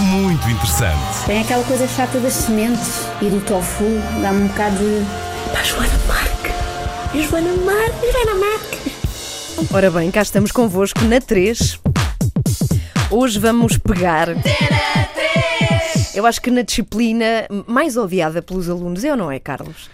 muito interessante. Tem aquela coisa chata das sementes e do tofu, dá-me um bocado de. Pá, Joana Marque! Joana Marque! Joana Marque! Ora bem, cá estamos convosco na 3. Hoje vamos pegar. Eu acho que na disciplina mais odiada pelos alunos é ou não é, Carlos?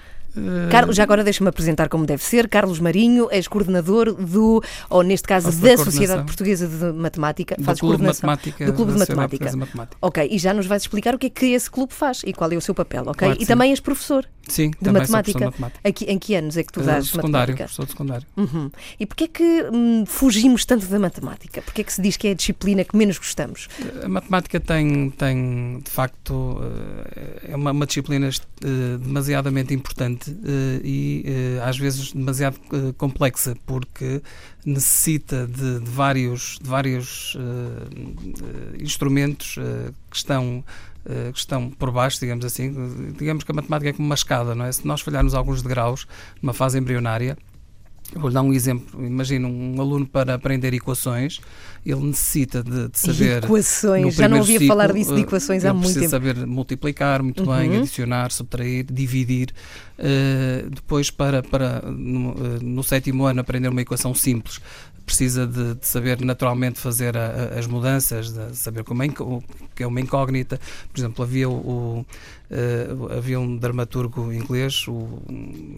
Carlos, já agora deixa-me apresentar como deve ser. Carlos Marinho, és coordenador do, ou neste caso, da da Sociedade. Portuguesa de Matemática. Do Fazes Clube de coordenação Matemática do Clube de Matemática. De Matemática. Ok, e já nos vais explicar o que é que esse clube faz e qual é o seu papel, ok? Claro e sim. também és professor Sim, de matemática. professor de matemática. Aqui, em que anos é que tu Eh, dás secundário, matemática? professor de secundário. Uhum. E porquê é que hum, fugimos tanto da matemática? Porquê é que se diz que é a disciplina que menos gostamos? A matemática tem, tem de facto, eh, é uma, uma disciplina eh, demasiadamente importante eh, e eh, às vezes demasiado eh, complexa, porque necessita de, de vários, de vários instrumentos que estão que estão por baixo, digamos assim. Digamos que a matemática é como uma escada, não é? Se nós falharmos alguns degraus numa fase embrionária, Vou-lhe dar um exemplo. Imagina um aluno para aprender equações, ele necessita de, de saber. equações, já não primeiro ouvi ciclo, falar disso de eh, equações há ele muito precisa tempo. saber multiplicar muito bem, Uhum. adicionar, subtrair, dividir. Eh, depois, para, para no, eh, no sétimo ano, aprender uma equação simples, precisa de, de saber naturalmente fazer a- a- as mudanças, de saber como é, o que é uma incógnita. Por exemplo, havia o, o, eh, havia um dramaturgo inglês, o-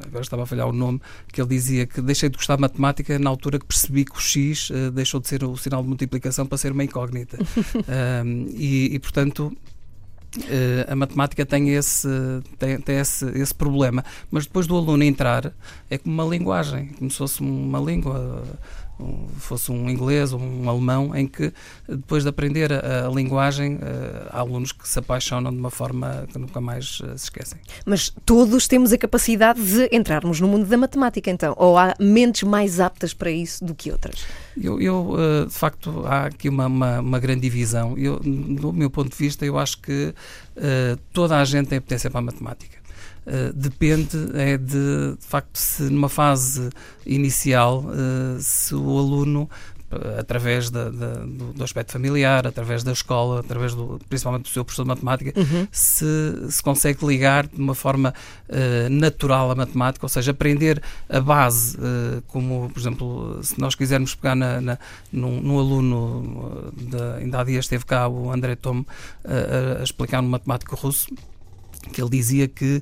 agora estava a falhar o nome, que ele dizia que deixei de gostar de matemática na altura que percebi que o X eh, deixou de ser o sinal de multiplicação para ser uma incógnita. Ahm, e, e, portanto, eh, a matemática tem esse, tem, tem esse, esse problema. Mas depois do aluno entrar, é como uma linguagem, como se fosse uma língua, fosse um inglês ou um alemão, em que depois de aprender a, a linguagem, eh, há alunos que se apaixonam de uma forma que nunca mais eh, se esquecem. Mas todos temos a capacidade de entrarmos no mundo da matemática, então. Ou há mentes mais aptas para isso do que outras? Eu, eu, eh, de facto, há aqui uma, uma, uma grande divisão. Eu, do meu ponto de vista, eu acho que toda a gente tem potência para a matemática. Eh, depende é de, de facto, se numa fase inicial, eh, se o aluno eh, através da- da- do, do aspecto familiar, através da escola, através do, principalmente do seu professor de matemática, se, se consegue ligar de uma forma eh, natural a matemática, ou seja, aprender a base, eh, como, por exemplo, se nós quisermos pegar na, na, num, num aluno, da, ainda há dias esteve cá o André Tom eh, a, a explicar no matemático russo, que ele dizia que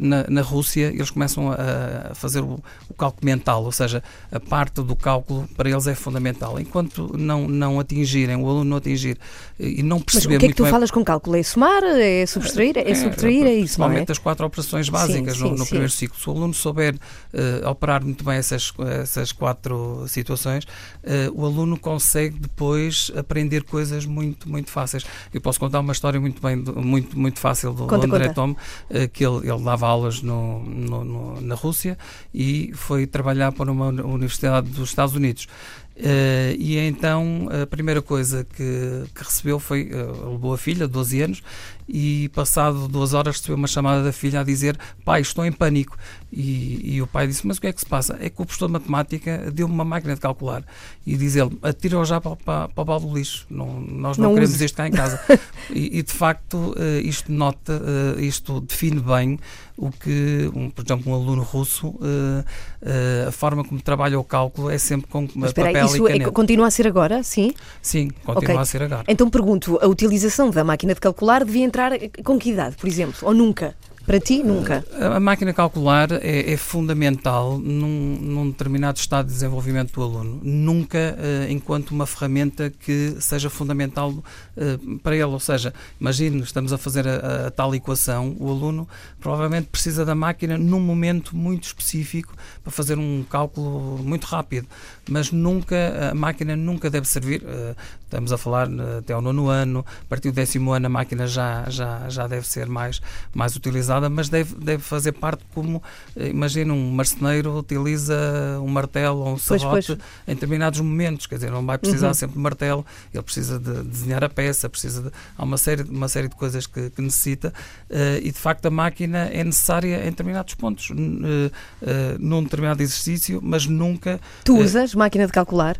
na, na Rússia eles começam a, a fazer o, o cálculo mental, ou seja, a parte do cálculo para eles é fundamental. Enquanto não, não atingirem, o aluno não atingir eh, e não Mas o perceber que é que tu bem falas com cálculo? É somar? É subtrair? É, subtrair? É isso, não é? Principalmente as quatro operações básicas sim, no, no sim. primeiro ciclo. Se o aluno souber eh, operar muito bem essas, essas quatro situações, eh, o aluno consegue depois aprender coisas muito, muito fáceis. Eu posso contar uma história muito, bem, do- muito, muito fácil do, do Conta, André conta. Tom, eh, que ele, ele dava aulas no, no- no- na Rússia e foi trabalhar para uma uni- universidade dos Estados Unidos. Eh, e então a primeira coisa que, que recebeu foi, eh, levou a filha, 12 anos, e passado duas horas recebeu uma chamada da filha a dizer pai, estou em pânico. E, e o pai disse, mas o que é que se passa? É que o professor de matemática deu-me uma máquina de calcular e diz ele, atira-o já para, para, para o balde do lixo, não, nós não, Não queremos use." isto cá em casa. e, e, de facto eh, isto nota, isto define bem o que, um, por exemplo, um aluno russo, eh, eh, a forma como trabalha o cálculo é sempre com Mas aí, papel isso e é- caneta. continua a ser agora? Sim? Sim, continua Ok. a ser agora. Então pergunto, a utilização da máquina de calcular devia entrar com que idade, por exemplo? Ou nunca? Para ti, nunca? A máquina calcular é, é fundamental num, num determinado estado de desenvolvimento do aluno. Nunca eh, enquanto uma ferramenta que seja fundamental eh, para ele. Ou seja, imagine, estamos a fazer a, a tal equação, o aluno provavelmente precisa da máquina num momento muito específico para fazer um cálculo muito rápido. Mas nunca, a máquina nunca deve servir. eh, estamos a falar eh, até ao nono ano, a partir do décimo ano a máquina já, já, já deve ser mais, mais utilizada mas deve, deve fazer parte como, eh, imagina, um marceneiro utiliza um martelo ou um serrote em determinados momentos, quer dizer, não vai precisar Uhum. sempre de martelo, ele precisa de desenhar a peça, precisa de, há uma série, uma série de coisas que, que necessita eh, e de facto a máquina é necessária em determinados pontos, eh, eh, num determinado exercício, mas nunca, Tu usas máquina de calcular?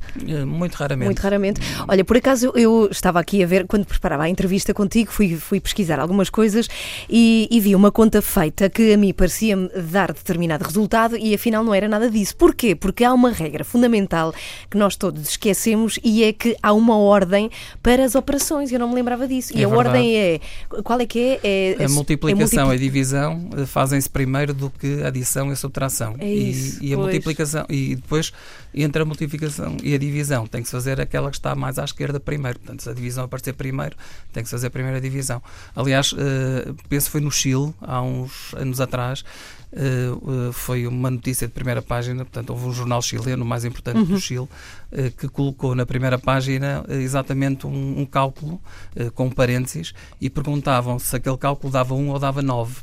muito raramente. Muito raramente. Olha, por acaso eu, estava aqui a ver, quando preparava a entrevista contigo, fui, fui pesquisar algumas coisas e, e vi uma conta feita que a mim parecia-me dar determinado resultado e afinal não era nada disso. Porquê? Porque há uma regra fundamental que nós todos esquecemos e é que há uma ordem para as operações. Eu não me lembrava disso. E É a verdade. ordem é. Qual é que é? É A multiplicação multipli- e a divisão eh, fazem-se primeiro do que a adição e a subtração. É E- isso, e, a pois. multiplicação e depois entre a multiplicação e a divisão tem que se fazer aquela que está mais à esquerda primeiro. Portanto, se a divisão aparecer primeiro, tem que se fazer a divisão. Aliás, eh, penso que foi no Chile, há uns anos atrás, eh, foi uma notícia de primeira página, portanto, houve um jornal chileno, o mais importante Uhum. do Chile, eh, que colocou na primeira página eh, exatamente um, um cálculo com parênteses e perguntavam se aquele cálculo dava 1 ou dava 9.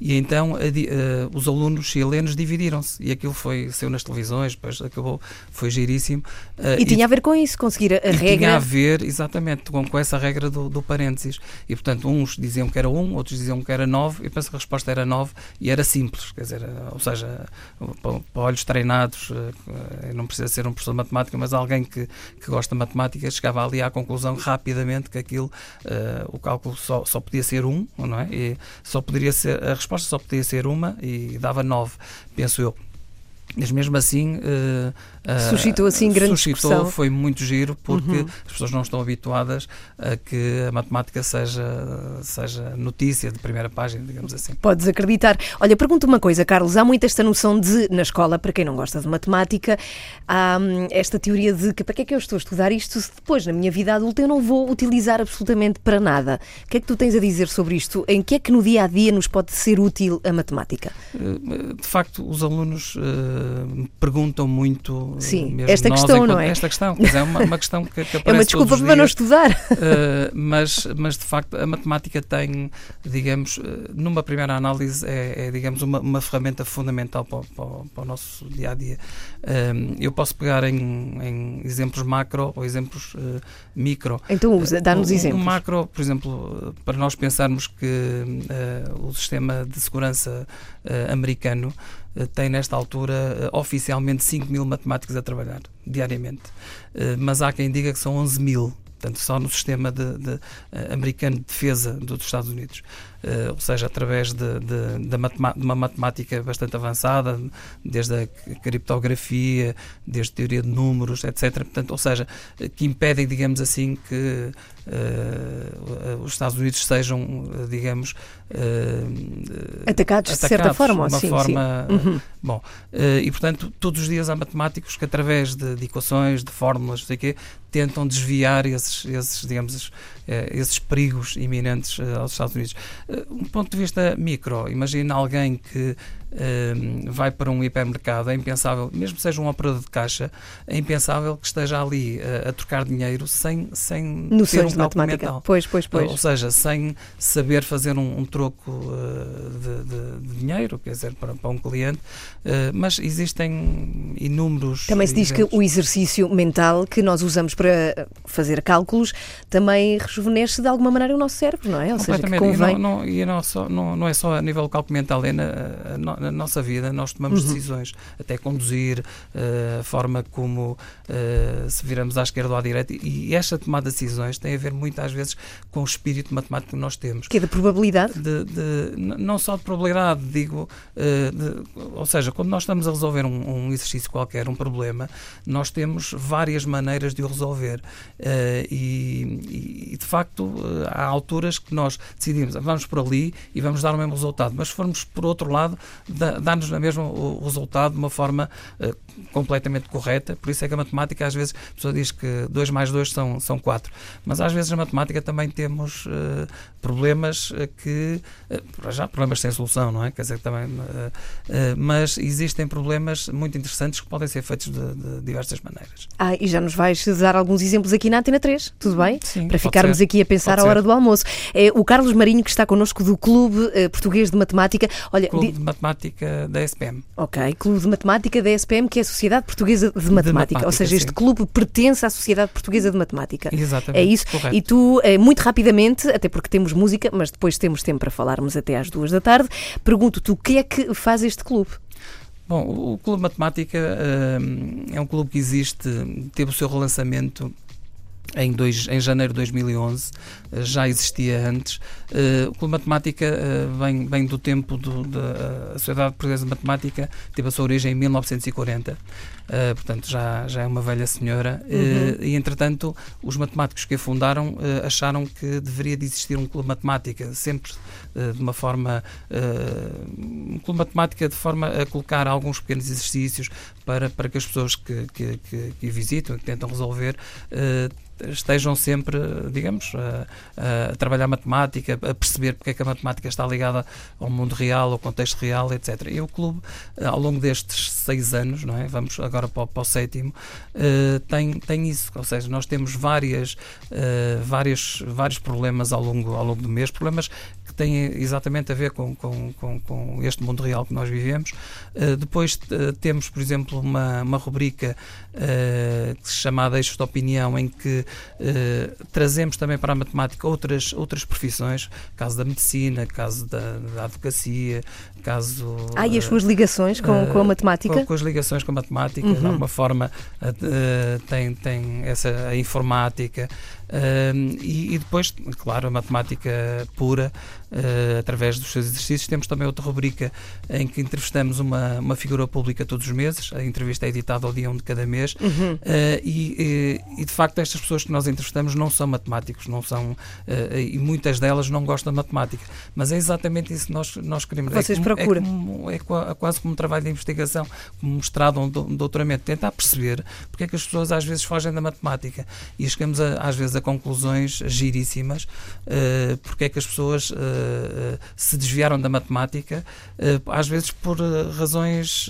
E então a os alunos chilenos dividiram-se e aquilo foi saiu nas televisões, depois acabou, foi giríssimo. Eh, E tinha a ver com isso, conseguir a, e regra. tinha a ver, exatamente, com, com essa regra do, do parênteses. E, portanto, uns diziam que era 1, outros diziam que era 9, e penso que a resposta era 9 e era simples, quer dizer, eh, ou seja, para, olhos treinados, eh, não precisa ser um professor de matemática, mas alguém que, que gosta de matemática chegava ali à conclusão rapidamente que aquilo, eh, o cálculo só, só podia ser 1, não é? E só poderia ser, a resposta só podia ser uma e dava 9, penso eu. Mas mesmo assim. eh, Suscitou, assim, grande suscitou, discussão. Foi muito giro porque Uhum. as pessoas não estão habituadas a que a matemática seja, seja notícia de primeira página, digamos assim. Podes acreditar. Olha, pergunto uma coisa, Carlos. Há muito esta noção de, na escola, para quem não gosta de matemática, há hum, esta teoria de que para que é que eu estou a estudar isto se depois, na minha vida adulta, eu não vou utilizar absolutamente para nada. O que é que tu tens a dizer sobre isto? Em que é que no dia a dia nos pode ser útil a matemática? Eh, De facto, os alunos eh, me perguntam muito. eh, Sim, mesmo esta nós, questão, enquanto- não é? Esta questão, mas é uma, uma questão que, que aparece É uma desculpa para não dias. estudar. Uh, mas, mas de facto a matemática tem, digamos, uh, numa primeira análise é, é, digamos, uma, uma ferramenta fundamental para, o- para para o nosso dia a dia. Um, eu posso pegar em, em exemplos macro ou exemplos uh, micro. Então dá-nos Um- um exemplos. macro, por exemplo, uh, para nós pensarmos que uh, o sistema de segurança uh, americano uh, tem nesta altura uh, oficialmente 5 mil matemáticos a trabalhar diariamente, Uh, mas há quem diga que são 11 mil. Portanto, só no sistema de, de, eh, americano de defesa do- dos Estados Unidos. Eh, ou seja, através de, de- de uma matemática bastante avançada, desde a criptografia, desde teoria de números, etc. Portanto, ou seja, eh, que impedem, digamos assim, que eh, os Estados Unidos sejam, digamos, eh, Atacados, de certa atacados forma, de uma sim, sim. forma Uhum. Bom, eh, e portanto, todos os dias há matemáticos que, através de, de equações, de fórmulas, não sei o quê, tentam desviar esses, esses digamos, esses, eh, esses perigos iminentes eh, aos Estados Unidos. Eh, um ponto de vista micro, imagina alguém que eh, vai para um hipermercado, é impensável, mesmo que seja um operador de caixa, é impensável que esteja ali eh, a trocar dinheiro sem, sem ter Noções um de matemática. mental. Pois, pois, pois. Ou seja, sem saber fazer um, um troco uh, de, de- de dinheiro, quer dizer, para, para um cliente, uh, mas existem inúmeros. Também se diz que o exercício mental que nós usamos para fazer cálculos também rejuvenesce de alguma maneira o nosso cérebro, não é? Ou seja, que convém. E, não, não- e não, só, não, não é só a nível do cálculo mental, é na, na- nossa vida, nós tomamos Uhum. decisões, até conduzir, uh, a forma como uh, se viramos à esquerda ou à direita, e esta tomada de decisões tem a ver muitas vezes com o espírito matemático que nós temos. Que é da probabilidade. de, de- não só de probabilidade, digo, eh, de- ou seja, quando nós estamos a resolver um, um exercício qualquer, um problema, nós temos várias maneiras de o resolver. Eh, e, e, de facto, eh, há alturas que nós decidimos, vamos por ali e vamos dar o mesmo resultado, mas se formos por outro lado, dá-nos na mesma o resultado de uma forma eh, completamente correta. Por isso é que a matemática, às vezes, a pessoa diz que 2 mais 2 são, são 4. Mas às vezes na matemática também temos eh, problemas eh, que, para já, problemas sem solução, não é? Quer dizer, também, mas existem problemas muito interessantes que podem ser feitos de, de diversas maneiras. Ah, e já nos vais dar alguns exemplos aqui na Antena 3, tudo bem? Sim, Para ficarmos aqui a pensar à hora do almoço. É o Carlos Marinho, que está connosco do Clube Português de Matemática. Olha, Clube de Matemática da SPM. ok, Clube de Matemática da SPM, que é a Sociedade Portuguesa de Matemática. Matemática, Ou seja, este sim. clube pertence à Sociedade Portuguesa de Matemática. Exatamente. É isso. correto. E tu, eh, muito rapidamente, até porque temos música, mas depois temos tempo para falarmos até às duas da tarde, pergunto-te o que é que faz este clube? Bom, o Clube Matemática hum, é um clube que existe, teve o seu relançamento em, dois, em janeiro de 2011, eh, já existia antes. Eh, o Clube Matemática eh, vem, vem do tempo do, da Sociedade Portuguesa de Matemática, teve a sua origem em 1940, eh, portanto já, já é uma velha senhora. eh, e entretanto, os matemáticos que a fundaram acharam que deveria de existir um Clube Matemática, sempre de uma forma. um Clube Matemática de forma a colocar alguns pequenos exercícios para, para que as pessoas que, que, que, que visitam, que tentam resolver, estejam sempre, digamos, a, a trabalhar matemática, a perceber porque é que a matemática está ligada ao mundo real, ao contexto real, etc. E o clube, eh, ao longo destes seis anos, não é? vamos agora para o, para o sétimo, eh, tem, tem isso, ou seja, nós temos várias, eh, várias, vários problemas ao longo, ao longo do mês, problemas que têm exatamente a ver com, com, com, com este mundo real que nós vivemos. Depois temos, por exemplo, uma, uma rubrica eh, que se chama Deixos de Opinião, em que eh, trazemos também para a matemática outras, outras profissões, caso da medicina, caso da, da advocacia, caso. Ah, e as eh, suas ligações com, com a matemática? Com, com as ligações com a matemática, Uhum. de alguma forma tem, tem essa a informática eh, e, e depois, claro, a matemática pura, eh, através dos seus exercícios. Temos também outra rubrica em que entrevistamos uma, uma figura pública todos os meses. A entrevista é editada ao dia 1 de cada mês. Uhum. Eh, e, e- e, de facto estas pessoas que nós entrevistamos não são matemáticos, não são eh, e muitas delas não gostam de matemática, mas é exatamente isso que nós, nós queremos. Vocês é como- procuram. É, como- é qua- quase como um trabalho de investigação, como mostrado um do- um doutoramento, tentar perceber porque é que as pessoas às vezes fogem da matemática e chegamos a- às vezes a conclusões giríssimas, eh, porque é que as pessoas eh, se desviaram da matemática, eh, às vezes por razões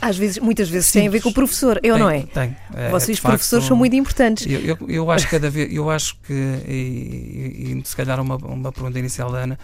Às vezes, muitas vezes tem a ver Simples. com o professor, eu tem- não é? Tem. É, Vocês, facto, professores, são muito importantes. eu, eu, eu acho que cada vez, eu acho que, e, e- e se calhar uma, uma pergunta inicial da Ana,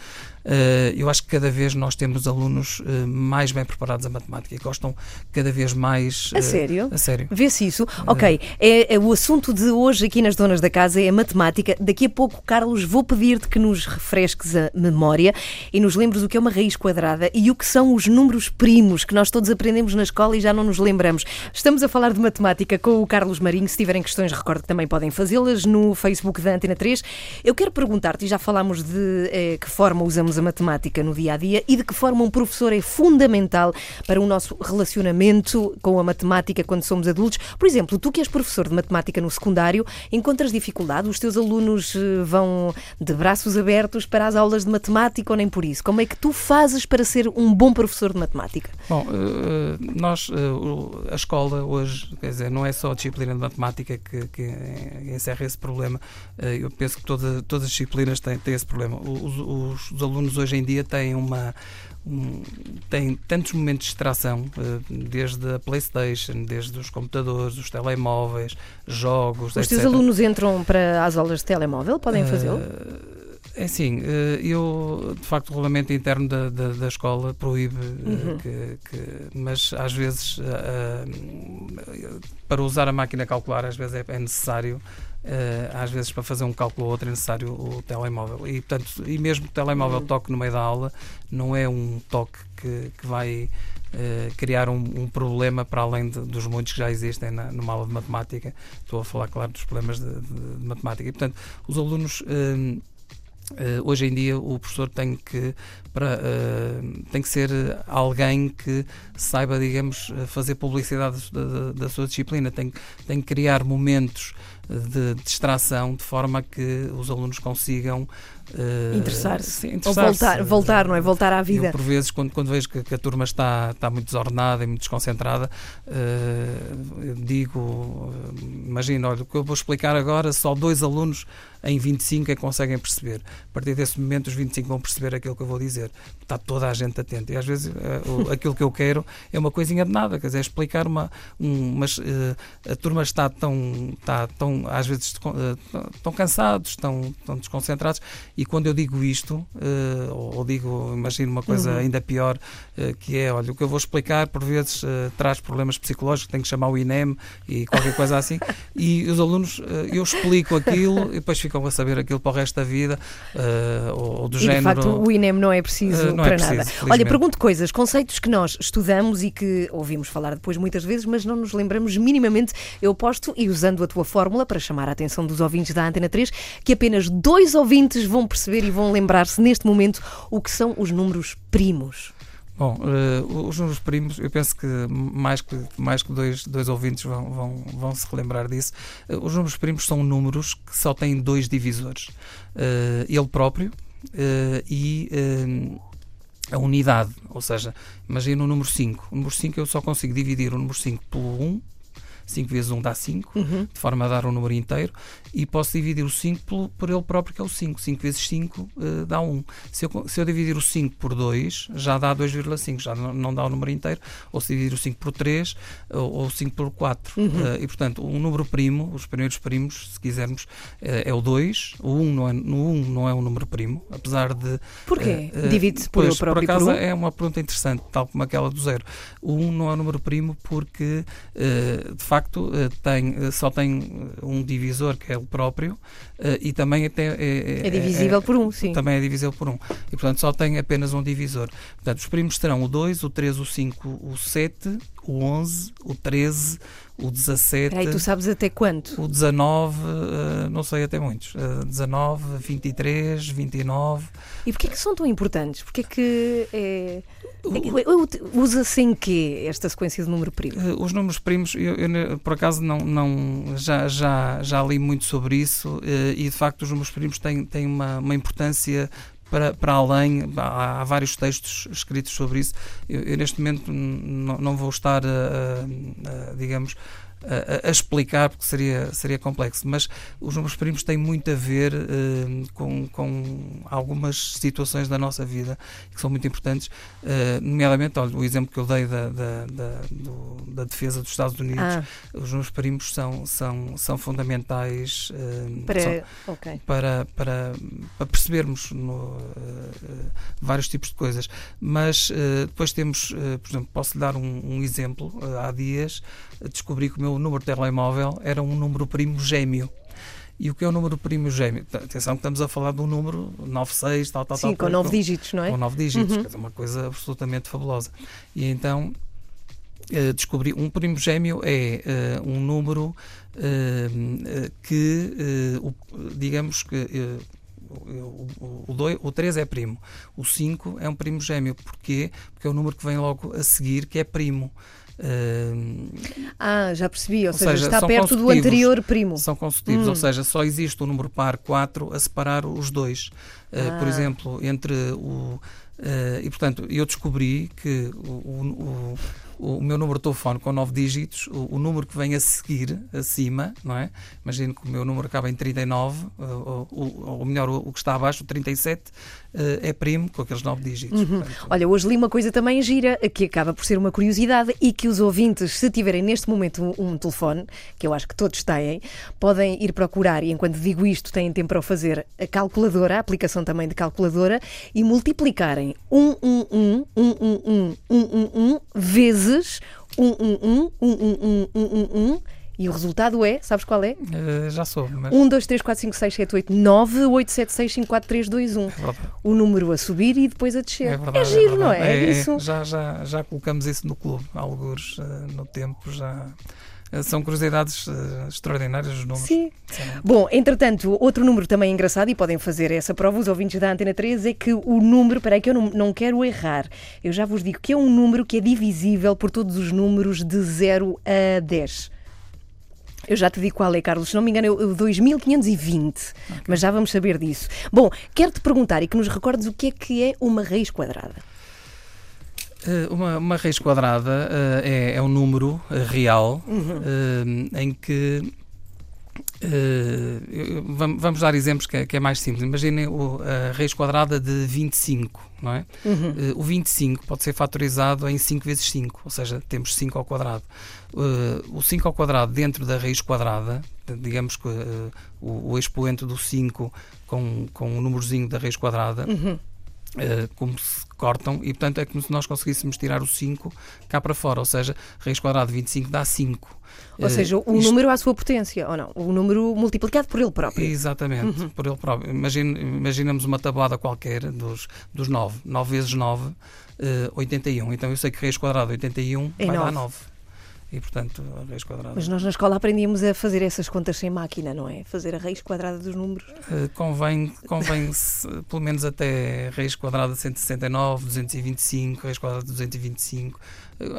eu acho que cada vez nós temos alunos eh, mais bem preparados a matemática e gostam cada vez mais. A eh, sério? A sério. Vê-se isso. Ok, é, é o assunto de hoje aqui nas Donas da Casa é a matemática. Daqui a pouco, Carlos, vou pedir-te que nos refresques a memória e nos lembres o que é uma raiz quadrada e o que são os números primos que nós todos aprendemos na escola e já não nos lembramos. Estamos a falar de matemática com o Carlos Marinho. Se tiverem questões, recordo que também podem fazê-las no Facebook da Antena 3. Eu quero perguntar-te, e já falámos de eh, que forma usamos a matemática no dia a dia e de que forma um professor é fundamental para o nosso relacionamento com a matemática quando somos adultos. Por exemplo, tu que és professor de matemática no secundário, encontras dificuldade? Os teus alunos eh, vão de braços abertos para as aulas de matemática ou nem por isso? Como é que tu fazes para ser um bom professor de matemática? Bom, eh, nós, eh, o- a escola hoje, quer dizer, não é só a disciplina de matemática que, que encerra esse problema. Eu penso que toda- todas as disciplinas têm, têm esse problema. Os, os- os alunos hoje em dia têm uma. um- têm tantos momentos de distração, eh, desde a Playstation, desde os computadores, os telemóveis, jogos, Os teus etc. alunos entram para as aulas de telemóvel? Podem fazê-lo? Eh, É assim, eh, eu, de facto, o regulamento interno da, da, da escola proíbe, eh, Uhum. que, que- mas às vezes, eh, eh, para usar a máquina calcular, às vezes é, é necessário, eh, às vezes para fazer um cálculo ou outro é necessário o telemóvel. E, portanto, e mesmo que o telemóvel Uhum. toque no meio da aula, não é um toque que, que vai eh, criar um, um problema para além de- dos muitos que já existem na, numa aula de matemática. Estou a falar, claro, dos problemas de, de- de matemática. E, portanto, os alunos. eh, eh, hoje em dia o professor tem que para, eh, tem que ser alguém que saiba digamos eh, fazer publicidade da, da- da sua disciplina tem, tem que criar momentos de distração de forma que os alunos consigam eh, Interessar-se. sim, Ou voltar, voltar, não é? Voltar à Eu, vida. por vezes, quando, quando vejo que, que a turma está, está muito desordenada e muito desconcentrada, eu digo, eh, imagina, olha, o que eu vou explicar agora, só dois alunos em 25 é que conseguem perceber. A partir desse momento, os 25 vão perceber aquilo que eu vou dizer. Está toda a gente atenta. E às vezes, o- aquilo que eu quero é uma coisinha de nada, quer dizer, é explicar uma. Um, mas a turma está tão, está tão às vezes eh, estão cansados, estão, estão desconcentrados e quando eu digo isto, eh, ou, digo, imagino uma coisa Uhum. ainda pior, eh, que é, olha, o que eu vou explicar por vezes eh, traz problemas psicológicos, tenho que chamar o INEM e qualquer coisa assim, e os alunos, eu explico aquilo e depois ficam a saber aquilo para o resto da vida, ou, do E de género. facto o INEM não é preciso não é para preciso, nada. felizmente. Olha, pergunto coisas, conceitos que nós estudamos e que ouvimos falar depois muitas vezes, mas não nos lembramos minimamente. Eu posto, e usando a tua fórmula para chamar a atenção dos ouvintes da Antena 3, que apenas dois ouvintes vão perceber e vão lembrar-se neste momento o que são os números primos. Bom, eh, os números primos, eu penso que mais que, mais que dois, dois ouvintes vão, vão, vão se relembrar disso. Eh, os números primos são números que só têm dois divisores. Eh, ele próprio e a unidade. Ou seja, imagina o número 5. O número 5 eu só consigo dividir o número 5 pelo 1. 5 vezes 1 dá 5, Uhum. de forma a dar um número inteiro, e posso dividir o 5 por, por ele próprio, que é o 5. 5 vezes 5 eh, dá 1. Se eu, se eu dividir o 5 por 2, já dá 2,5, já não, não dá o número inteiro. Ou se dividir o 5 por 3, ou, ou 5 por 4. Uhum. Eh, e, portanto, um número primo, os primeiros primos, se quisermos, eh, é o 2. O 1 não é, 1 não é um número primo, apesar de Porquê? Divide-se por ele pois, próprio e por acaso por um? é uma pergunta interessante, tal como aquela do zero. O 1 não é um número primo porque, de facto, tem, só tem um divisor, que é ele próprio, e também até é, É divisível por um, sim. Também é divisível por 1. E, portanto, só tem apenas um divisor. Portanto, os primos serão o 2, o 3, o 5, o 7, o 11, o 13, o 17. Aí tu sabes até quanto? O 19, eh, não sei até muitos. Eh, 19, 23, 29. E porquê que são tão importantes? Porquê que é... é que- eu- Usa-se em quê esta sequência de número primo? Eh, Os números primos, eu, eu, por acaso não, não já, já, já li muito sobre isso eh, e de facto os números primos têm, têm uma, uma importância para, para além, há, há vários textos escritos sobre isso. Eu, eu neste momento não, vou estar, digamos, a, a- explicar porque seria, seria complexo, mas os números primos têm muito a ver eh, com, com algumas situações da nossa vida que são muito importantes, eh, nomeadamente, olha, o exemplo que eu dei da, da, da, do- da defesa dos Estados Unidos, Ah, os números primos são, são, são fundamentais são- para... Ok. para, para, para percebermos no, vários tipos de coisas. Mas depois temos, por exemplo, posso lhe dar um, um exemplo. Há dias descobri que o meu número de telemóvel era um número primo gêmeo. E o que é o número primo gêmeo? Atenção que estamos a falar de um número 96, tal, tal, Sim, tal. com nove dígitos, não é? Com nove dígitos, Uhum. quer dizer, uma coisa absolutamente fabulosa. E então eh, descobri um primo gêmeo é eh, um número eh, que, o- digamos que o, o, o, doi- o 3 é primo, o 5 é um primo gêmeo. Porquê? Porque é o número que vem logo a seguir, que é primo. Ah, já percebi, ou, Ou seja, seja, está perto do anterior primo. são consecutivos, Hum. ou seja, só existe o número par 4 a separar os dois. Uh, Por Ah. exemplo, entre o. uh, e portanto, eu descobri que o, o, o, meu número de telefone com 9 dígitos, o, o número que vem a seguir, acima, não é? Imagino que o meu número acaba em 39, uh, ou, ou, ou melhor, o, que está abaixo, o 37, uh, é primo com aqueles 9 dígitos. Uhum. Portanto, Olha, hoje li uma coisa também gira, que acaba por ser uma curiosidade e que os ouvintes, se tiverem neste momento um, um telefone, que eu acho que todos têm, podem ir procurar, e enquanto digo isto, têm tempo para o fazer, a calculadora, a aplicação também de calculadora, e multiplicarem 111 111 111 vezes 111 111 111 e o resultado é, sabes qual é? uh, já soube, mas. 1, 2, 3, 4, 5, 6, 7, 8, 9, 8, 7, 6, 5, 4, 3, 2, 1. é. O número a subir e depois a descer. É, verdade, giro, não verdade. é? É isso. Já, já, já colocamos isso no clube, alguns eh, no tempo, já. eh, São curiosidades eh, extraordinárias os números. Sim. Bom, entretanto, outro número também engraçado, e podem fazer essa prova os ouvintes da Antena 3, é que o número, peraí que eu não, não quero errar, eu já vos digo que é um número que é divisível por todos os números de 0 a 10. Eu já te digo qual é, Carlos, se não me engano é o 2520, mas já vamos saber disso. Bom, quero-te perguntar e que nos recordes o que é que é uma raiz quadrada. Eh, Uma, uma raiz quadrada eh, é, é um número eh, real Uhum. em que Uh, vamos, dar exemplos que é, que é mais simples. Imaginem a raiz quadrada de 25, não é? Uhum. Uh, o 25 pode ser fatorizado em 5 vezes 5, ou seja, temos 5 ao quadrado. Uh, o 5 ao quadrado dentro da raiz quadrada, digamos que o, o, expoente do 5 com, com o númerozinho da raiz quadrada, uhum. como se cortam, e portanto é como se nós conseguíssemos tirar o 5 cá para fora, ou seja, raiz quadrada de 25 dá 5. Ou seja, o Isto... número à sua potência, ou não? O número multiplicado por ele próprio. Exatamente, uhum. por ele próprio. Imagina, imaginamos uma tabuada qualquer dos, dos 9. 9 vezes 9, uh, 81. Então eu sei que raiz quadrada de 81 é vai 9. dar 9 e, portanto, a raiz quadrada. Mas nós na escola aprendíamos a fazer essas contas sem máquina, não é? Fazer a raiz quadrada dos números. Uh, convém, convém pelo menos até raiz quadrada de 169, 225, raiz quadrada de 225.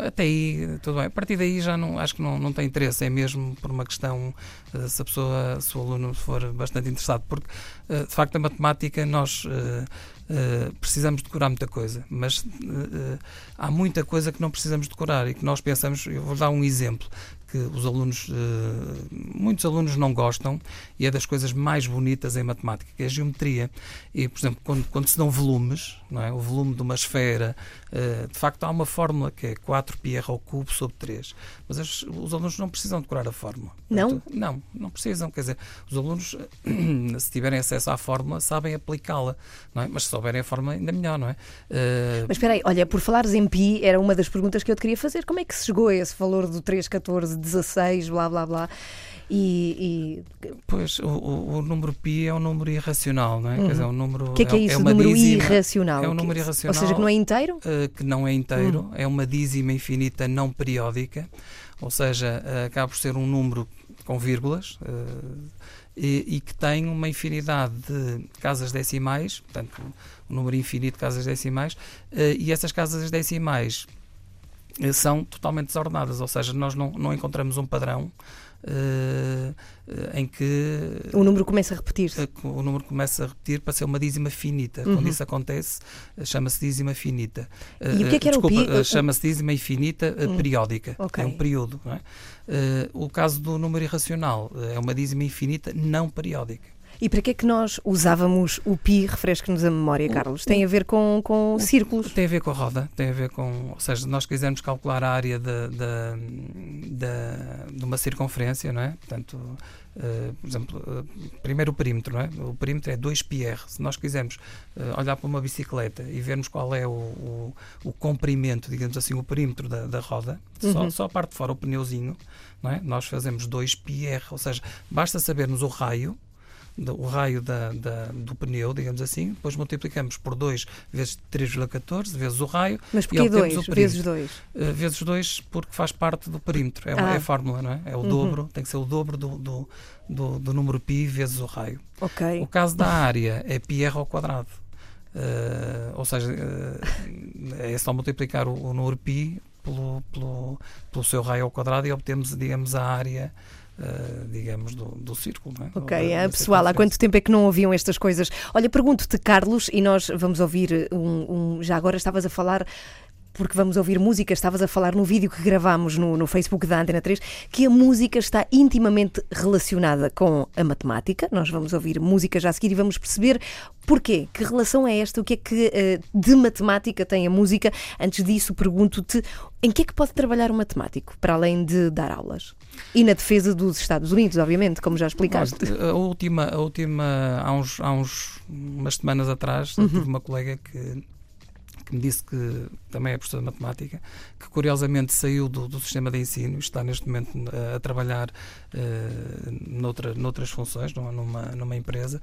Até aí, tudo bem. A partir daí já não, acho que não, não tem interesse, é mesmo por uma questão, uh, se a pessoa, se o aluno for bastante interessado, porque de facto a matemática nós Uh, precisamos decorar muita coisa, mas há muita coisa que não precisamos decorar e que nós pensamos. Eu vou dar um exemplo que os alunos, muitos alunos não gostam e é das coisas mais bonitas em matemática, que é a geometria. E, por exemplo, quando, quando se dão volumes, não é? o volume de uma esfera, uh, de facto há uma fórmula que é 4πr ao cubo sobre 3. Mas as, os alunos não precisam decorar a fórmula. Não? não, não precisam. Quer dizer, os alunos, se tiverem acesso à fórmula, sabem aplicá-la, não é? Mas se souberem a fórmula, ainda melhor, não é? Uh... Mas espera aí, olha, por falares em pi, era uma das perguntas que eu te queria fazer. Como é que se chegou a esse valor do 314 16, blá blá blá. E, e... Pois, o, o, número pi é um número irracional, não é? Uhum. Quer dizer, é um número. O que é que é, é isso, é número dízima, irracional? É um número irracional. Ou seja, que não é inteiro? Uh, que não é inteiro, uhum. é uma dízima infinita não periódica, ou seja, uh, acaba por ser um número com vírgulas. Uh, e, e, que tem uma infinidade de casas decimais, portanto, um número infinito de casas decimais, e essas casas decimais são totalmente desordenadas, ou seja, nós não, não encontramos um padrão em que o número começa a repetir-se. Uh, o número começa a repetir para ser uma dízima finita. Uhum. Quando isso acontece, chama-se dízima finita. E o que é que era Desculpa, o pi? chama-se dízima infinita uhum. periódica. Okay. É um período. É? o caso do número irracional é uma dízima infinita não periódica. E para que é que nós usávamos o pi? Refresca-nos a memória, Carlos. Tem a ver com, com círculos? Tem a ver com a roda, tem a ver com. Ou seja, nós quisermos calcular a área de, de, de, de uma circunferência, não é? Portanto, Uh, por exemplo, uh, primeiro o perímetro, não é? O perímetro é 2πr. Se nós quisermos uh, olhar para uma bicicleta e vermos qual é o, o, o comprimento, digamos assim, o perímetro da, da roda, uhum. só, só a parte de fora, o pneuzinho, não é? nós fazemos 2πr, ou seja, basta sabermos o raio o raio da, da, do pneu, digamos assim, depois multiplicamos por 2 vezes 3,14 vezes o raio. Mas porquê 2? Vezes 2? Uh, eh, vezes 2 porque faz parte do perímetro. É, é ah. é a fórmula, não é? É o uhum. dobro, tem que ser o dobro do, do, do, do número pi vezes o raio. Ok. O caso da área é πr ao quadrado. Uh, ou seja, uh, é só multiplicar o, o número π pelo, pelo, pelo seu raio ao quadrado e obtemos, digamos, a área Uh, digamos, do, do círculo. Não é? Ok, da, pessoal, há quanto tempo é que não ouviam estas coisas? Olha, pergunto-te, Carlos, e nós vamos ouvir um, um. Já agora estavas a falar porque vamos ouvir música. Estavas a falar no vídeo que gravámos no, no, Facebook da Antena 3 que a música está intimamente relacionada com a matemática. Nós vamos ouvir música já a seguir e vamos perceber porquê. Que relação é esta? O que é que uh, de matemática tem a música? Antes disso, pergunto-te em que é que pode trabalhar um matemático, para além de dar aulas? E na defesa dos Estados Unidos, obviamente, como já explicaste. A última, a última há, uns, há uns umas semanas atrás, uhum. tive uma colega que que me disse que também é professor de matemática, que curiosamente saiu do, do sistema de ensino, está neste momento a, a trabalhar uh, noutra, noutras funções, numa, numa empresa,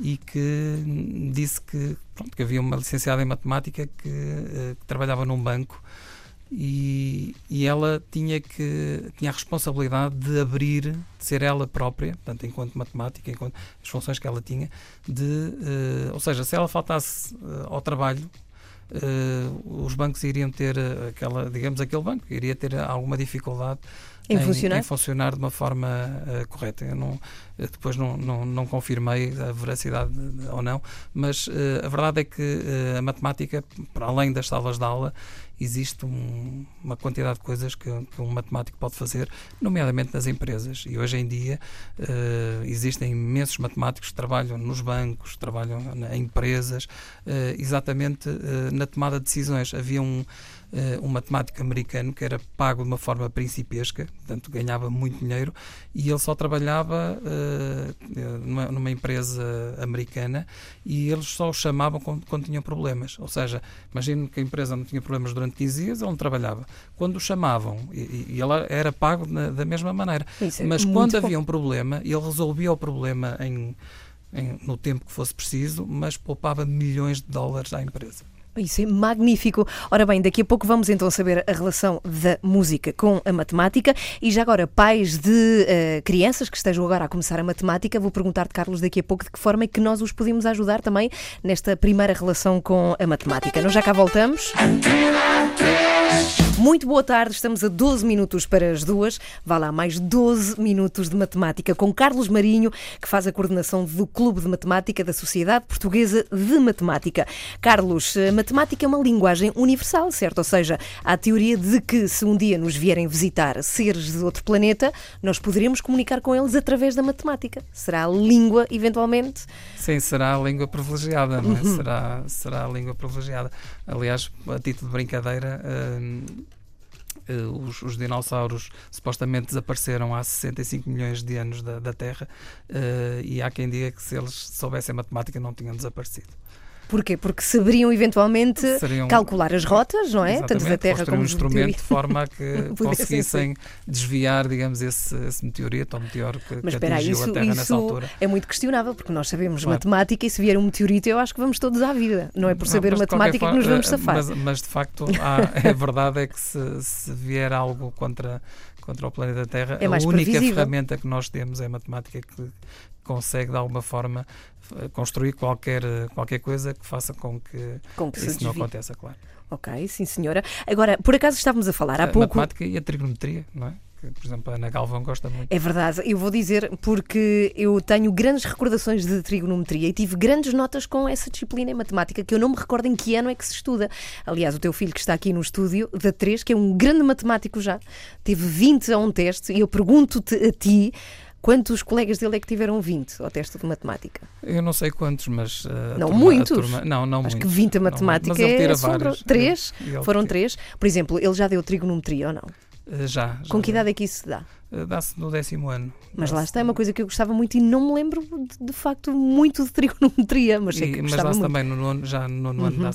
e que disse que, pronto, que havia uma licenciada em matemática que, uh, que trabalhava num banco e, e, ela tinha que tinha a responsabilidade de abrir, de ser ela própria, portanto, enquanto matemática, enquanto as funções que ela tinha, de, uh, ou seja, se ela faltasse uh, ao trabalho, uh, os bancos iriam ter aquela, digamos, aquele banco iria ter alguma dificuldade Em funcionar? em funcionar de uma forma uh, correta. Eu não, depois não, não, não, confirmei a veracidade de, ou não, mas uh, a verdade é que uh, a matemática, para além das salas de aula, existe um, uma quantidade de coisas que, que, um matemático pode fazer, nomeadamente nas empresas. E hoje em dia existem imensos matemáticos que trabalham nos bancos, trabalham em empresas, exatamente na tomada de decisões. Havia um uh, um matemático americano que era pago de uma forma principesca, portanto ganhava muito dinheiro, e ele só trabalhava uh, numa, numa, empresa americana e eles só o chamavam quando, quando tinham problemas. Ou seja, imagino que a empresa não tinha problemas durante 15 dias, ele não trabalhava. Quando o chamavam, e, e ele era pago na, da mesma maneira, é mas quando havia um problema, ele resolvia o problema em, em, no tempo que fosse preciso, mas poupava milhões de dólares à empresa. Isso é magnífico. Ora bem, daqui a pouco vamos então saber a relação da música com a matemática e já agora, pais de uh, crianças que estejam agora a começar a matemática, vou perguntar-te, Carlos, daqui a pouco de que forma é que nós os podemos ajudar também nesta primeira relação com a matemática. Nós já cá voltamos. Muito boa tarde, estamos a 12 minutos para as duas. Vá lá, mais 12 minutos de matemática com Carlos Marinho, que faz a coordenação do Clube de Matemática da Sociedade Portuguesa de Matemática. Carlos, a matemática é uma linguagem universal, certo? Ou seja, há a teoria de que se um dia nos vierem visitar seres de outro planeta, nós poderemos comunicar com eles através da matemática. Será a língua, eventualmente? Sim, será a língua privilegiada, não é? Uhum. Será, será a língua privilegiada. Aliás, a título de brincadeira, uh, os, os, dinossauros supostamente desapareceram há 65 milhões de anos da, da Terra uh, e há quem diga que se eles soubessem matemática não tinham desaparecido. Porquê? Porque saberiam eventualmente Seriam, calcular as rotas, não é? Tanto da Terra como um instrumento de forma a que conseguissem desviar, digamos, esse, esse, meteorito ou meteoro que, Mas, que atingiu isso, a Terra nessa altura. É muito questionável, porque nós sabemos claro. matemática e se vier um meteorito, eu acho que vamos todos à vida. Não é por saber não, matemática forma, que nos vamos safar. Mas, mas de facto, há, a verdade é que se, se vier algo contra contra o planeta Terra, é a única previsível. ferramenta que nós temos é a matemática que consegue de alguma forma construir qualquer, qualquer coisa que faça com que, com que isso não aconteça, claro. Ok, sim senhora. Agora, por acaso estávamos a falar há a pouco... matemática e a trigonometria, não é? Que, por exemplo, a Ana Galvão gosta muito. É verdade, eu vou dizer porque eu tenho grandes recordações de trigonometria e tive grandes notas com essa disciplina em matemática que eu não me recordo em que ano é que se estuda. Aliás, o teu filho que está aqui no estúdio, da 3, que é um grande matemático já, teve 20 a um teste e eu pergunto-te a ti Quantos colegas dele é que tiveram 20 ao teste de matemática? Eu não sei quantos, mas. Uh, não turma, muitos. Turma, não, não Acho muitos. que 20 a matemática não, é. Três? Foram três. Por exemplo, ele já deu trigonometria ou não? Uh, já, já. Com que idade é que isso se dá? Uh, Dá-se no décimo ano. Mas lá está, é uma coisa que eu gostava muito e não me lembro de, de facto muito de trigonometria, mas sei que e, Mas dá-se também no nono, já no nono uhum. ano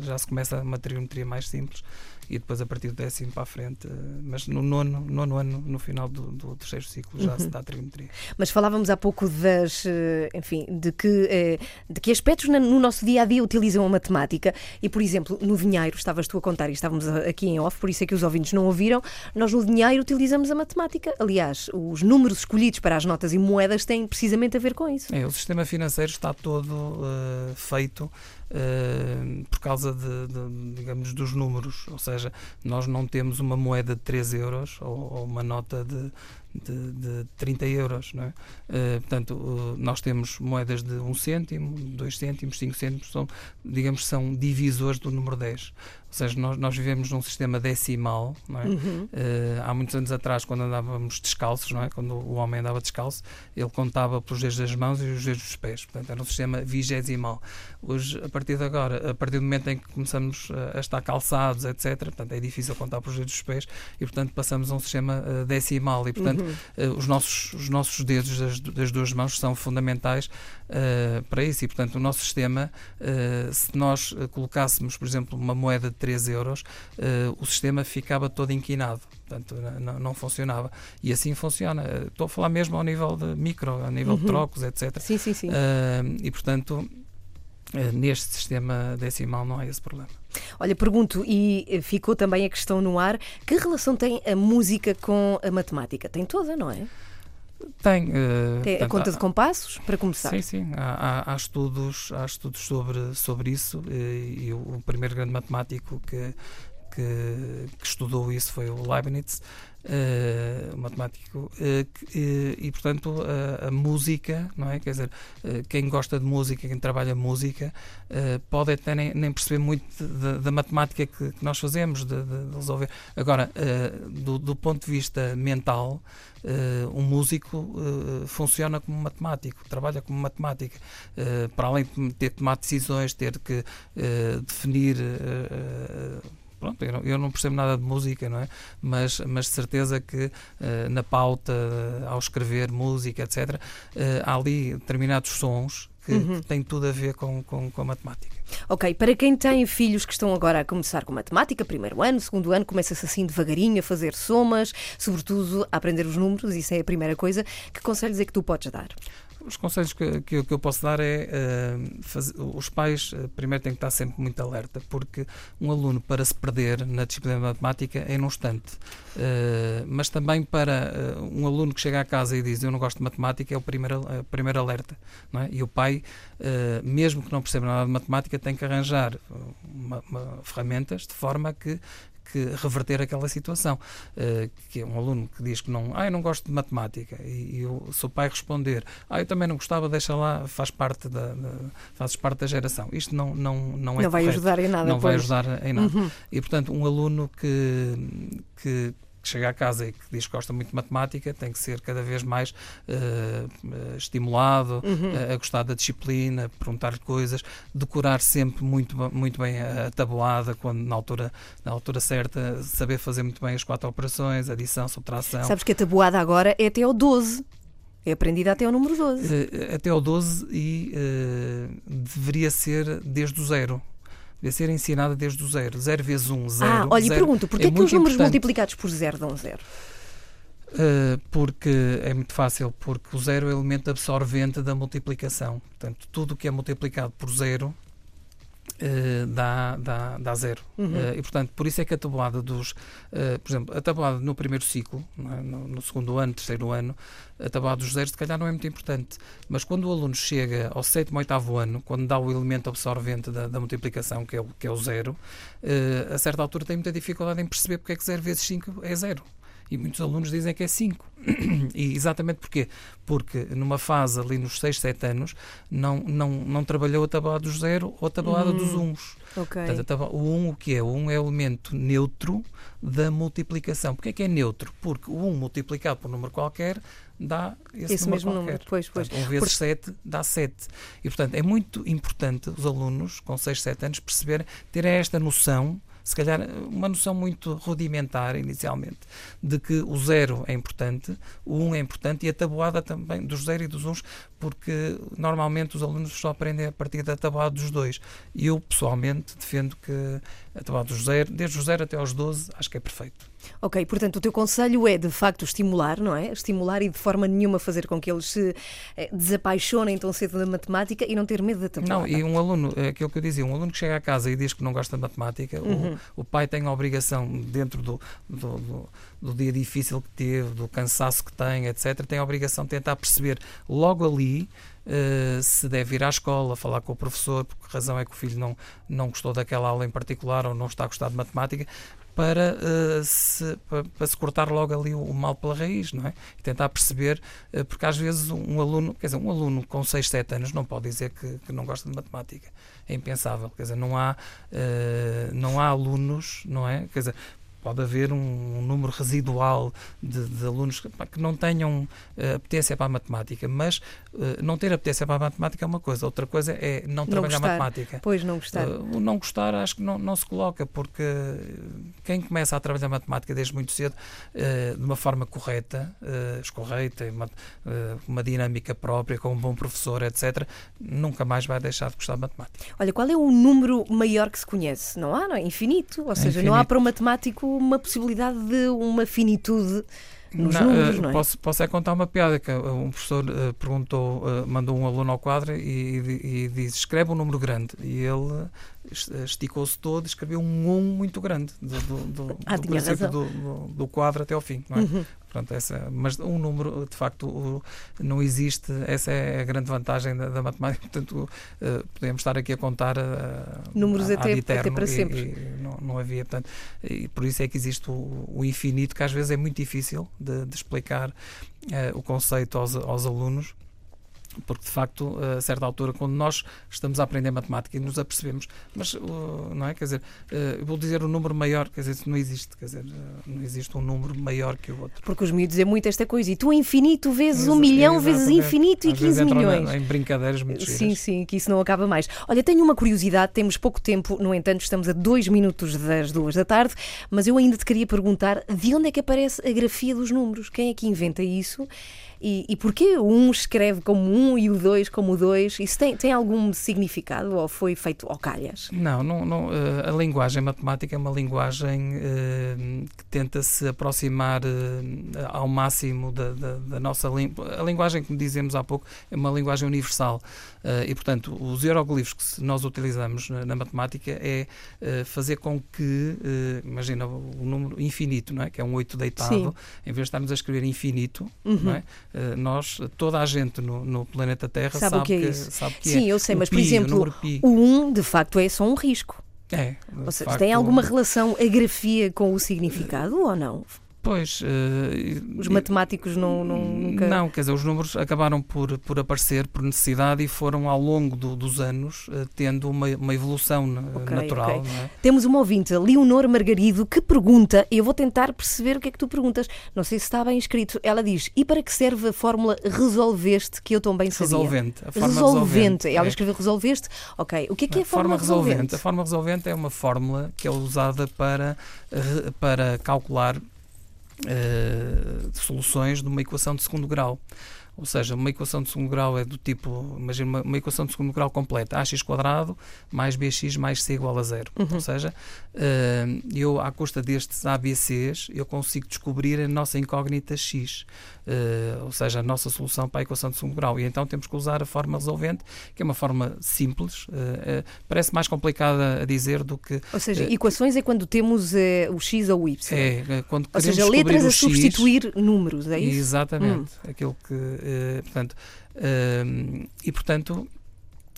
já se começa uma trigonometria mais simples e depois a partir do décimo para a frente, mas no nono, nono ano, no final do, do terceiro ciclo, já uhum. se dá a trigonometria. Mas falávamos há pouco das, eh, enfim, de que, eh, de que aspectos no nosso dia a dia utilizam a matemática e, por exemplo, no dinheiro, estavas tu a contar e estávamos aqui em off, por isso é que os ouvintes não ouviram, nós no dinheiro utilizamos a matemática. Aliás, os números escolhidos para as notas e moedas têm precisamente a ver com isso. É, o sistema financeiro está todo uh, feito uh, por causa de, de, digamos, dos números. Ou seja, nós não temos uma moeda de 3 euros ou, ou uma nota de, de, de 30 euros. Não é? Uh, portanto, uh, nós temos moedas de 1 cêntimo, 2 cêntimos, 5 cêntimos, são, digamos, são divisores do número 10. Ou seja, nós, nós vivemos num sistema decimal. Não é? Uhum. Uh, há muitos anos atrás, quando andávamos descalços, não é? quando o homem andava descalço, ele contava pelos dedos das mãos e os dedos dos pés. Portanto, era um sistema vigesimal. Hoje, a partir de agora, a partir do momento em que começamos a estar calçados, etc., portanto, é difícil contar pelos dedos dos pés e, portanto, passamos a um sistema decimal. E, portanto, uhum. uh, os, nossos, os nossos dedos das, das duas mãos são fundamentais para isso. E, portanto, o nosso sistema, se nós colocássemos, por exemplo, uma moeda de 3 euros, uh, o sistema ficava todo inquinado. Portanto, não, não, funcionava. E assim funciona. Uh, estou a falar mesmo ao nível de micro, a nível uhum. de trocos, etc. Sim, sim, sim. Uh, e, portanto, neste sistema decimal não há esse problema. Olha, pergunto, e ficou também a questão no ar: que relação tem a música com a matemática? Tem toda, não é? Tem. Uh, Tem a conta de compassos, para começar. Sim, sim. Há, há, há, estudos, há estudos sobre, sobre isso e, e o, o primeiro grande matemático que, que, que estudou isso foi o Leibniz, uh, matemático, uh, que, e portanto a, a, música, não é? Quer dizer, quem gosta de música, quem trabalha música, pode até nem, nem, perceber muito da matemática que, que, nós fazemos, de, de resolver. Agora, do, do, ponto de vista mental, um músico funciona como matemático, trabalha como matemática, para além de ter que tomar decisões, ter que definir pronto, eu não, eu não, percebo nada de música, não é? Mas, mas de certeza que uh, na pauta, uh, ao escrever música, etc., uh, há ali determinados sons que, uhum. tudo a ver com, com, com, a matemática. Ok, para quem tem filhos que estão agora a começar com matemática, primeiro ano, segundo ano, começa-se assim devagarinho a fazer somas, sobretudo a aprender os números, isso é a primeira coisa. Que conselhos é que tu podes dar? Os conselhos que, que, que eu posso dar é uh, fazer, os pais uh, primeiro têm que estar sempre muito alerta, porque um aluno para se perder na disciplina de matemática é num instante. Uh, mas também para um aluno que chega à casa e diz eu não gosto de matemática é o primeiro, primeiro alerta. É? E o pai, mesmo que não perceba nada de matemática, tem que arranjar uma, uma, ferramentas de forma que que reverter aquela situação. Uh, que é um aluno que diz que não, ah, eu não gosto de matemática, e, e o seu pai responder, ah, eu também não gostava, deixa lá, faz parte da, da fazes parte da geração. Isto não, não, não é Não vai ajudar em nada. Não pois. vai ajudar em nada. Uhum. E, portanto, um aluno que, que que chega a casa e que diz que gosta muito de matemática tem que ser cada vez mais uh, estimulado uhum. a, a gostar da disciplina, perguntar coisas, decorar sempre muito, muito bem a, tabuada, quando na altura, na altura certa, saber fazer muito bem as quatro operações, adição, subtração. Sabes que a tabuada agora é até ao 12. É aprendida até ao número 12. Uh, eh, até ao 12 e uh, deveria ser desde o zero deve ser ensinada desde o zero. Zero vezes um, zero. Ah, olha, zero e pergunto, porquê é que os números importante. multiplicados por zero dão zero? Uh, porque é muito fácil, porque o zero é o elemento absorvente da multiplicação. Portanto, tudo o que é multiplicado por zero Uh, dá, dá, dá zero. Uhum. Uh, e, portanto, por isso é que a tabuada dos. Uh, por exemplo, a tabuada no primeiro ciclo, é? no, no, segundo ano, terceiro ano, a tabuada dos zeros, se calhar, não é muito importante. Mas quando o aluno chega ao sétimo, oitavo ano, quando dá o elemento absorvente da, da multiplicação, que é o, que é o zero, a certa altura tem muita dificuldade em perceber porque é que zero vezes 5 é zero e muitos alunos dizem que é 5. E exatamente porquê? Porque numa fase ali nos 6, 7 anos não, não, não trabalhou a tabuada dos zero ou a tabuada dos hum, uns. Okay. Portanto, o 1 um, o que é? O 1 um é o elemento neutro da multiplicação. Porquê é que é neutro? Porque o 1 um multiplicado por um número qualquer dá esse, esse número mesmo qualquer. número. Pois, pois. Portanto, 1 vezes por... 7 dá 7. E, portanto, é muito importante os alunos com 6, 7 anos perceberem, terem esta noção se calhar uma noção muito rudimentar inicialmente de que o zero é importante, o um é importante e a tabuada também dos zero e dos uns, porque normalmente os alunos só aprendem a partir da tabuada dos dois. E eu pessoalmente defendo que a tabuada dos zero, desde os zero até aos 12, acho que é perfeito. Ok, portanto, o teu conselho é de facto estimular, não é? Estimular e de forma nenhuma fazer com que eles se eh, desapaixonem tão cedo da matemática e não ter medo da tabuada. Não, e um aluno, é aquilo que eu dizia, um aluno que chega a casa e diz que não gosta de matemática, uhum. o, o, pai tem a obrigação, dentro do, do, do, do, dia difícil que teve, do cansaço que tem, etc., tem a obrigação de tentar perceber logo ali. Uh, se deve ir à escola, falar com o professor, porque a razão é que o filho não, não gostou daquela aula em particular ou não está a gostar de matemática, para, uh, se, para, para, se cortar logo ali o, o, mal pela raiz, não é? E tentar perceber, uh, porque às vezes um, um, aluno, quer dizer, um aluno com 6, 7 anos não pode dizer que, que, não gosta de matemática. É impensável, quer dizer, não há, uh, não há alunos, não é? Quer dizer, pode haver um, um número residual de, de alunos que, que, não tenham uh, apetência para a matemática, mas uh, não ter apetência para a matemática é uma coisa, outra coisa é não, não trabalhar gostar. matemática. Pois, não gostar. Uh, o não gostar acho que não, não se coloca, porque quem começa a trabalhar matemática desde muito cedo, de uma forma correta, escorreita, uma, uma dinâmica própria, com um bom professor, etc., nunca mais vai deixar de gostar de matemática. Olha, qual é o número maior que se conhece? Não há, não é? Infinito. Ou é seja, infinito. não há para um matemático uma possibilidade de uma finitude nos não, números, não é? Posso, posso é contar uma piada que um professor uh, perguntou, uh, mandou um aluno ao quadro e, e, e disse escreve um número grande e ele esticou-se todo e escreveu um 1 muito grande do, do, do, ah, do princípio do, do, quadro até ao fim. Não é? Uhum. Portanto, essa, mas um número, de facto, não existe. Essa é a grande vantagem da, da matemática. Portanto, uh, podemos estar aqui a contar uh, números a, até, até para sempre. E, e não, não, havia. Portanto, e por isso é que existe o, o infinito, que às vezes é muito difícil de, de explicar uh, o conceito aos, aos alunos porque de facto a certa altura quando nós estamos a aprender matemática e nos apercebemos mas não é? Quer dizer eu vou dizer um número maior quer dizer não existe quer dizer não existe um número maior que o outro. Porque os miúdos é muito esta coisa e tu infinito vezes um milhão vezes infinito e 15 milhões. em brincadeiras muito sim giras. sim que isso não acaba mais. Olha tenho uma curiosidade temos pouco tempo no entanto estamos a dois minutos das duas da tarde mas eu ainda te queria perguntar de onde é que aparece a grafia dos números? Quem é que inventa isso e, e porquê o 1 escreve como 1 e o 2 como 2? Isso tem, tem algum significado ou foi feito ao calhas? Não, não, não eh, a linguagem matemática é uma linguagem uh, que tenta se aproximar uh, ao máximo da, da, da nossa língua. A linguagem, como dizemos há pouco, é uma linguagem universal. Uh, e, portanto, os hieroglifos que nós utilizamos na, na matemática é fazer com que, imagina o número infinito, não é? que é um 8 deitado, Sim. em vez de estarmos a escrever infinito, uhum. não é? Eh, nós, toda a gente no, no planeta Terra sabe, sabe, o que é que, isso. Sabe que Sim, é. eu sei, o mas pi, por exemplo, o, o 1 de facto é só um risco. É, ou seja, facto, tem alguma relação a grafia com o significado ou não? Pois. Uh, os matemáticos não, não, nunca. Não, quer dizer, os números acabaram por, por aparecer por necessidade e foram ao longo do, dos anos uh, tendo uma, uma evolução okay, natural. Okay. É? Temos uma ouvinte, Leonor Margarido, que pergunta, eu vou tentar perceber o que é que tu perguntas. Não sei se está bem escrito. Ela diz: e para que serve a fórmula resolveste, que eu também sabia? Resolvente. A forma resolvente. resolvente. Ela é. escreveu resolveste. Ok. O que é que é a forma, forma resolvente? resolvente? A forma resolvente é uma fórmula que é usada para, para calcular uh, soluções de uma equação de segundo grau. Ou seja, uma equação de segundo grau é do tipo, imagina uma, uma equação de segundo grau completa, ax quadrado mais bx mais c igual a zero. Uhum. Ou seja, uh, eu, à custa destes ABCs, eu consigo descobrir a nossa incógnita x. Uh, ou seja, a nossa solução para a equação de segundo grau. E então temos que usar a forma resolvente, que é uma forma simples, uh, parece mais complicada a dizer do que. Ou seja, equações é quando temos o x ou o y. É, quando Ou seja, letras a substituir números, é isso? Exatamente. Hum. Aquilo que eh, portanto, e portanto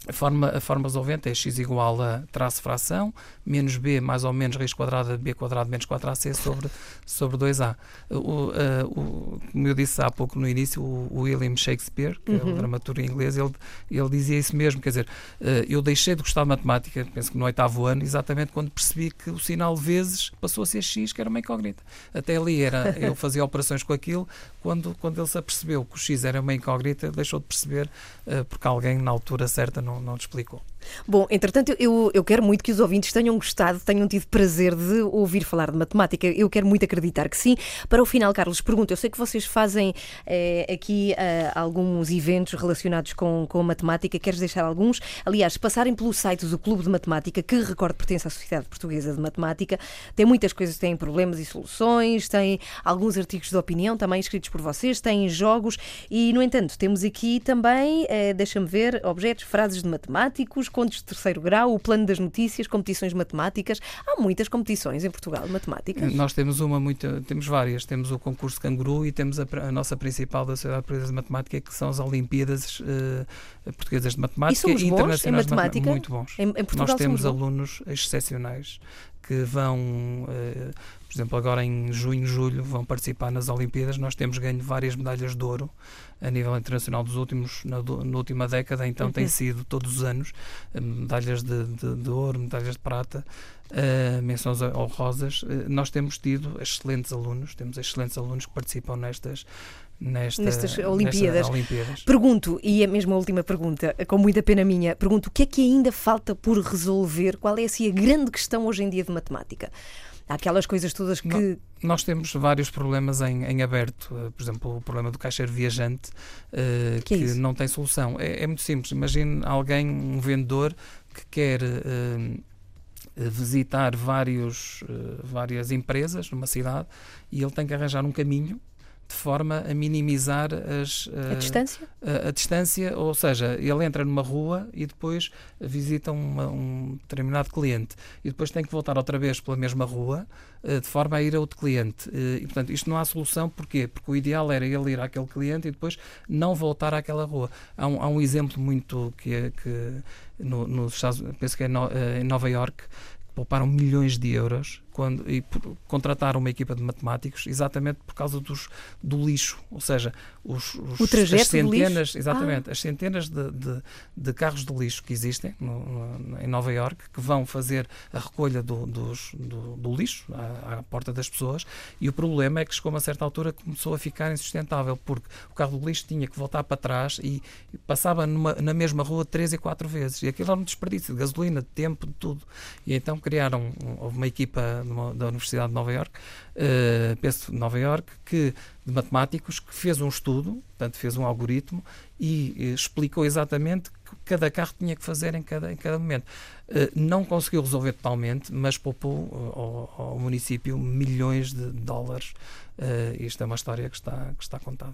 a forma, a forma resolvente é x igual a traço fração, menos b mais ou menos raiz quadrada de b quadrado menos 4ac sobre, sobre 2a. O, o, como eu disse há pouco no início, o, William Shakespeare, que uhum. é o uhum. dramaturgo inglês, ele, ele dizia isso mesmo, quer dizer, uh, eu deixei de gostar de matemática, penso que no oitavo ano, exatamente quando percebi que o sinal vezes passou a ser x, que era uma incógnita. Até ali era, eu fazia operações com aquilo, quando, quando ele se apercebeu que o x era uma incógnita, deixou de perceber, uh, porque alguém na altura certa não, não te explicou. Bom, entretanto, eu, eu quero muito que os ouvintes tenham gostado, tenham tido prazer de ouvir falar de matemática. Eu quero muito acreditar que sim. Para o final, Carlos, pergunto: eu sei que vocês fazem eh, aqui eh, alguns eventos relacionados com, com a matemática. Queres deixar alguns? Aliás, passarem pelo site do Clube de Matemática, que recordo pertence à Sociedade Portuguesa de Matemática, tem muitas coisas, tem problemas e soluções, tem alguns artigos de opinião também escritos por vocês, tem jogos e, no entanto, temos aqui também, eh, deixa-me ver, objetos, frases de matemáticos contos de terceiro grau, o plano das notícias, competições matemáticas. Há muitas competições em Portugal de matemáticas. Nós temos uma, muito, temos várias. Temos o concurso Canguru e temos a, a nossa principal da Sociedade Portuguesa de Matemática, que são as Olimpíadas uh, Portuguesas de Matemática e, e Internacionais em matemática? Muito bons. Em, em Portugal Nós temos alunos excepcionais que vão, uh, por exemplo, agora em junho, julho, vão participar nas Olimpíadas. Nós temos ganho várias medalhas de ouro a nível internacional dos últimos, na, na última década, então uhum. tem sido todos os anos eh, medalhas de, de, de ouro, medalhas de prata, uh, menções honrosas. Uh, nós temos tido excelentes alunos, temos excelentes alunos que participam nestas Nesta, nestas Olimpíadas. Olimpíadas. Pergunto, e é mesmo a última pergunta, com muita pena minha, pergunto o que é que ainda falta por resolver? Qual é assim, a grande questão hoje em dia de matemática? Há aquelas coisas todas que. Não, nós temos vários problemas em, em, aberto. Uh, por exemplo, o problema do caixeiro viajante, uh, que, é não tem solução. É, é, muito simples. Imagine alguém, um vendedor, que quer. Uh, visitar vários, várias empresas numa cidade e ele tem que arranjar um caminho de forma a minimizar as, A distância? a, a distância, ou seja, ele entra numa rua e depois visita uma- um determinado cliente e depois tem que voltar outra vez pela mesma rua eh, de forma a ir a outro cliente. Eh, E, portanto, isto não há solução, porquê? Porque o ideal era ele ir àquele cliente e depois não voltar àquela rua. Há um, há um exemplo muito que, é- que no, nos Estados penso que é no- eh, em Nova York, pouparam milhões de euros quando, e por- contrataram uma equipa de matemáticos exatamente por causa dos, do lixo, ou seja, os, os- as? Ah. centenas, exatamente, as centenas de, de- de carros de lixo que existem no- no- em Nova York que vão fazer a recolha do, dos- do- do lixo à, à porta das pessoas e o problema é que chegou a uma certa altura começou a ficar insustentável porque o carro do lixo tinha que voltar para trás e passava numa- na mesma rua três e quatro vezes e aquilo era um desperdício de gasolina, de tempo, de tudo e então criaram um- uma equipa da Universidade de Nova York eh, penso Nova York que de matemáticos que fez um estudo, portanto fez um algoritmo e eh, explicou exatamente o que cada carro tinha que fazer em cada, em cada momento. Eh, não conseguiu resolver totalmente, mas poupou eh, ao, ao município milhões de dólares. Eh, isto é uma história que está, que está contada.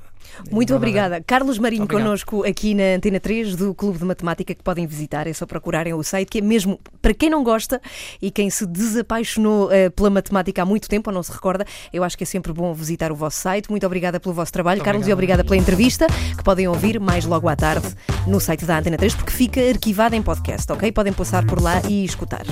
Muito obrigada. Carlos Marinho Obrigado. connosco aqui na Antena 3 do Clube de Matemática que podem visitar, é só procurarem o site, que é mesmo para quem não gosta e quem se desapaixonou eh, pela matemática há muito tempo ou não se recorda, eu acho que é sempre bom visitar o vosso site. Muito obrigada pelo vosso trabalho, Muito Carlos, e obrigada pela entrevista, que podem ouvir mais logo à tarde no site da Antena 3, porque fica arquivada em podcast, ok? Podem passar por lá e escutar.